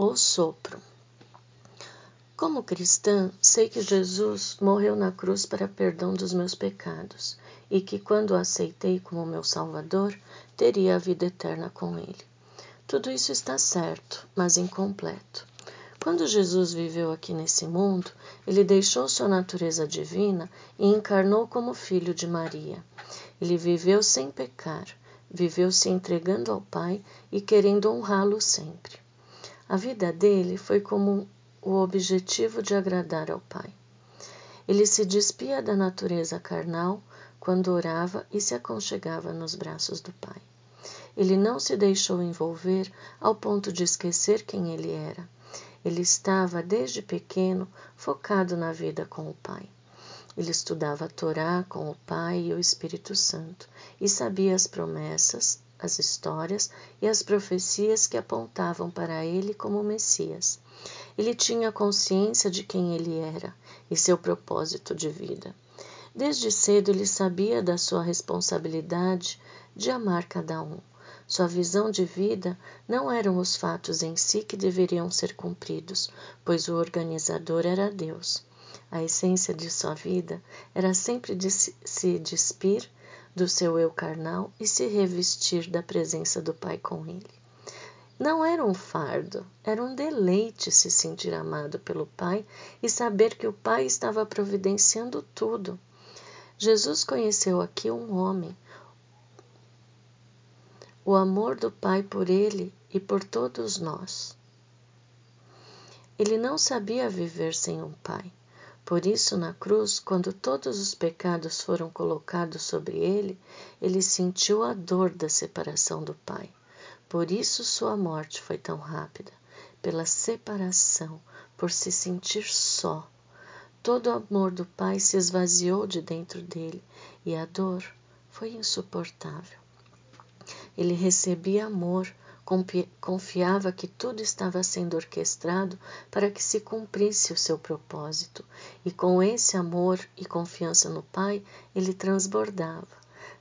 O sopro. Como cristã, sei que Jesus morreu na cruz para perdão dos meus pecados e que, quando o aceitei como meu Salvador, teria a vida eterna com Ele. Tudo isso está certo, mas incompleto. Quando Jesus viveu aqui nesse mundo, ele deixou sua natureza divina e encarnou como filho de Maria. Ele viveu sem pecar, viveu se entregando ao Pai e querendo honrá-lo sempre. A vida dele foi como o objetivo de agradar ao Pai. Ele se despia da natureza carnal quando orava e se aconchegava nos braços do Pai. Ele não se deixou envolver ao ponto de esquecer quem ele era. Ele estava, desde pequeno, focado na vida com o Pai. Ele estudava a Torá com o Pai e o Espírito Santo e sabia as promessas, as histórias e as profecias que apontavam para ele como Messias. Ele tinha consciência de quem ele era e seu propósito de vida. Desde cedo ele sabia da sua responsabilidade de amar cada um. Sua visão de vida não eram os fatos em si que deveriam ser cumpridos, pois o organizador era Deus. A essência de sua vida era sempre de se despir do seu eu carnal e se revestir da presença do Pai com ele. Não era um fardo, era um deleite se sentir amado pelo Pai e saber que o Pai estava providenciando tudo. Jesus conheceu aqui um homem. O amor do Pai por ele e por todos nós. Ele não sabia viver sem um Pai. Por isso, na cruz, quando todos os pecados foram colocados sobre ele, ele sentiu a dor da separação do Pai. Por isso, sua morte foi tão rápida pela separação, por se sentir só. Todo o amor do Pai se esvaziou de dentro dele e a dor foi insuportável. Ele recebia amor confiava que tudo estava sendo orquestrado para que se cumprisse o seu propósito, e com esse amor e confiança no Pai, ele transbordava.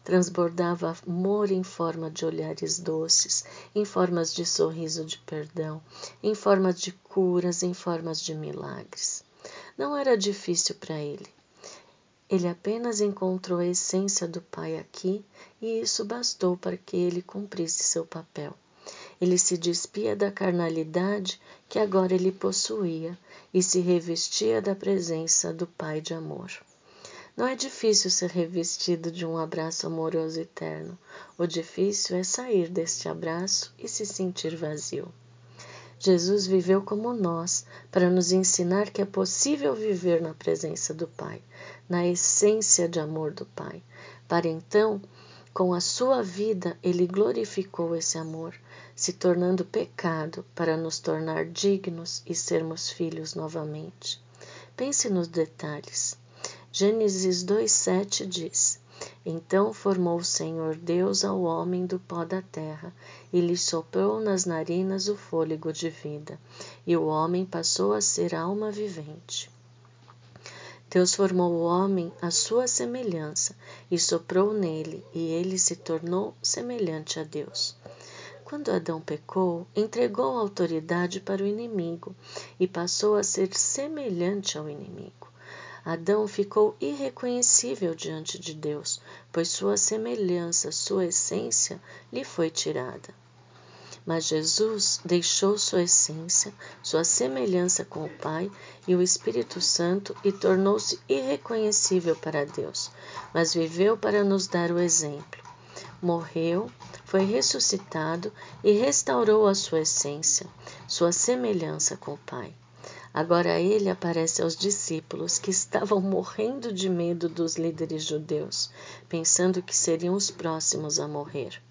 Transbordava amor em forma de olhares doces, em formas de sorriso de perdão, em formas de curas, em formas de milagres. Não era difícil para ele. Ele apenas encontrou a essência do Pai aqui e isso bastou para que ele cumprisse seu papel. Ele se despia da carnalidade que agora ele possuía e se revestia da presença do Pai de amor. Não é difícil ser revestido de um abraço amoroso eterno. O difícil é sair deste abraço e se sentir vazio. Jesus viveu como nós, para nos ensinar que é possível viver na presença do Pai, na essência de amor do Pai, para então com a sua vida, ele glorificou esse amor, se tornando pecado para nos tornar dignos e sermos filhos novamente. Pense nos detalhes. Gênesis 2,7 diz: Então formou o Senhor Deus ao homem do pó da terra e lhe soprou nas narinas o fôlego de vida, e o homem passou a ser alma vivente. Deus formou o homem à sua semelhança e soprou nele, e ele se tornou semelhante a Deus. Quando Adão pecou, entregou a autoridade para o inimigo e passou a ser semelhante ao inimigo. Adão ficou irreconhecível diante de Deus, pois sua semelhança, sua essência lhe foi tirada. Mas Jesus deixou sua essência, sua semelhança com o Pai e o Espírito Santo e tornou-se irreconhecível para Deus, mas viveu para nos dar o exemplo. Morreu, foi ressuscitado e restaurou a sua essência, sua semelhança com o Pai. Agora ele aparece aos discípulos que estavam morrendo de medo dos líderes judeus, pensando que seriam os próximos a morrer.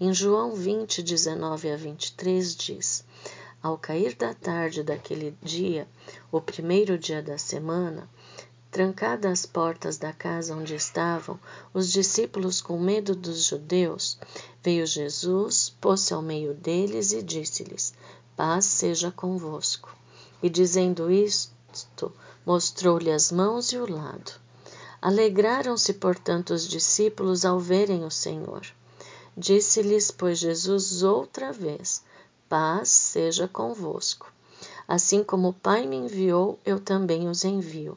Em João 20, 19 a 23 diz: Ao cair da tarde daquele dia, o primeiro dia da semana, trancadas as portas da casa onde estavam, os discípulos com medo dos judeus, veio Jesus, pôs-se ao meio deles e disse-lhes: Paz seja convosco. E dizendo isto, mostrou-lhe as mãos e o lado. Alegraram-se, portanto, os discípulos ao verem o Senhor. Disse-lhes, pois, Jesus outra vez: paz seja convosco. Assim como o Pai me enviou, eu também os envio.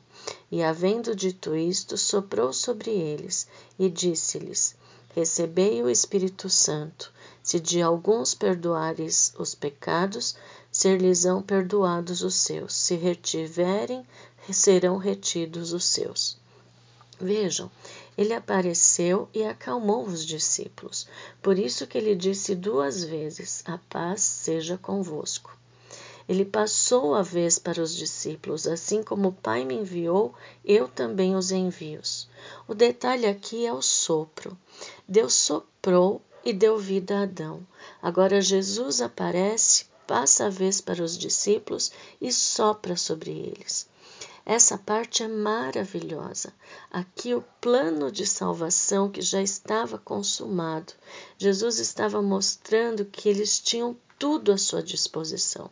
E havendo dito isto, soprou sobre eles e disse-lhes: Recebei o Espírito Santo. Se de alguns perdoares os pecados, ser-lhes-ão perdoados os seus. Se retiverem, serão retidos os seus. Vejam, ele apareceu e acalmou os discípulos. Por isso que ele disse duas vezes: A paz seja convosco. Ele passou a vez para os discípulos, assim como o Pai me enviou, eu também os envio. O detalhe aqui é o sopro. Deus soprou e deu vida a Adão. Agora Jesus aparece, passa a vez para os discípulos e sopra sobre eles. Essa parte é maravilhosa. Aqui o plano de salvação que já estava consumado. Jesus estava mostrando que eles tinham tudo à sua disposição.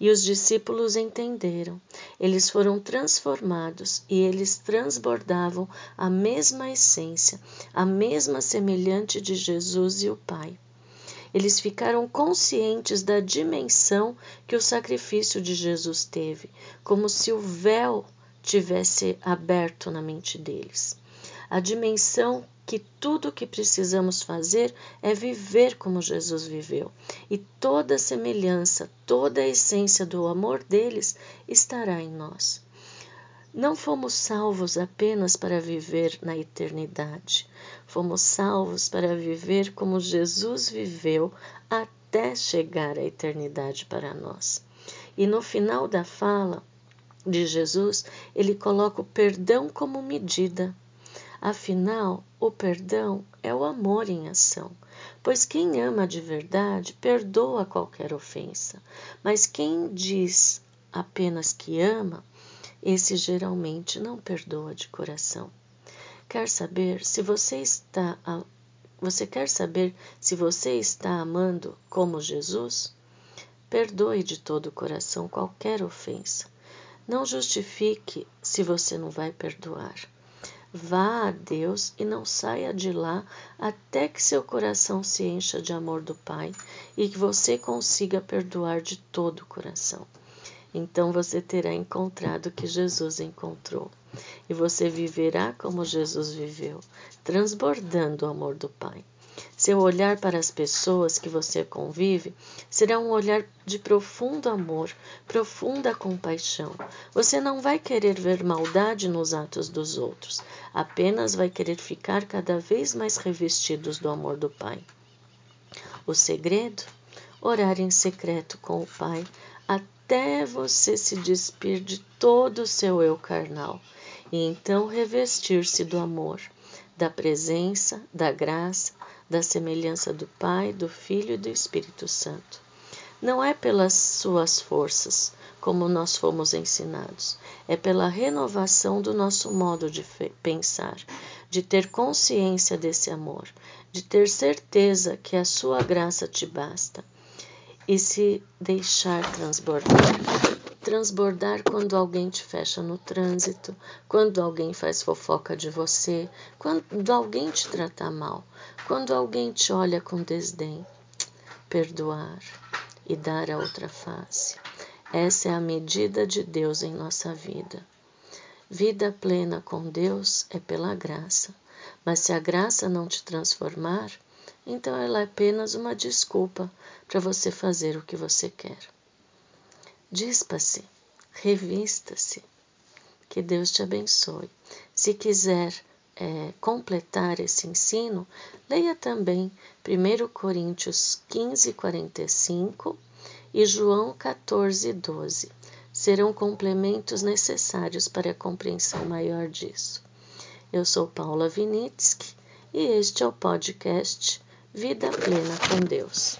E os discípulos entenderam. Eles foram transformados e eles transbordavam a mesma essência, a mesma semelhante de Jesus e o Pai. Eles ficaram conscientes da dimensão que o sacrifício de Jesus teve, como se o véu tivesse aberto na mente deles. A dimensão que tudo o que precisamos fazer é viver como Jesus viveu, e toda a semelhança, toda a essência do amor deles estará em nós. Não fomos salvos apenas para viver na eternidade, fomos salvos para viver como Jesus viveu até chegar à eternidade para nós. E no final da fala de Jesus, ele coloca o perdão como medida. Afinal, o perdão é o amor em ação, pois quem ama de verdade perdoa qualquer ofensa, mas quem diz apenas que ama esse geralmente não perdoa de coração. Quer saber se você está você quer saber se você está amando como Jesus? Perdoe de todo o coração qualquer ofensa. Não justifique se você não vai perdoar. Vá a Deus e não saia de lá até que seu coração se encha de amor do Pai e que você consiga perdoar de todo o coração então você terá encontrado o que Jesus encontrou. E você viverá como Jesus viveu, transbordando o amor do Pai. Seu olhar para as pessoas que você convive será um olhar de profundo amor, profunda compaixão. Você não vai querer ver maldade nos atos dos outros, apenas vai querer ficar cada vez mais revestidos do amor do Pai. O segredo? Orar em secreto com o Pai até você se despir de todo o seu eu carnal e então revestir-se do amor, da presença, da graça, da semelhança do Pai, do Filho e do Espírito Santo. Não é pelas suas forças, como nós fomos ensinados, é pela renovação do nosso modo de pensar, de ter consciência desse amor, de ter certeza que a sua graça te basta e se deixar transbordar. Transbordar quando alguém te fecha no trânsito, quando alguém faz fofoca de você, quando alguém te trata mal, quando alguém te olha com desdém. Perdoar e dar a outra face. Essa é a medida de Deus em nossa vida. Vida plena com Deus é pela graça, mas se a graça não te transformar, então ela é apenas uma desculpa para você fazer o que você quer. Dispa-se, revista-se. Que Deus te abençoe. Se quiser é, completar esse ensino, leia também 1 Coríntios 15, 45 e João 14, 12. Serão complementos necessários para a compreensão maior disso. Eu sou Paula Vinitsky e este é o podcast Vida Plena com Deus.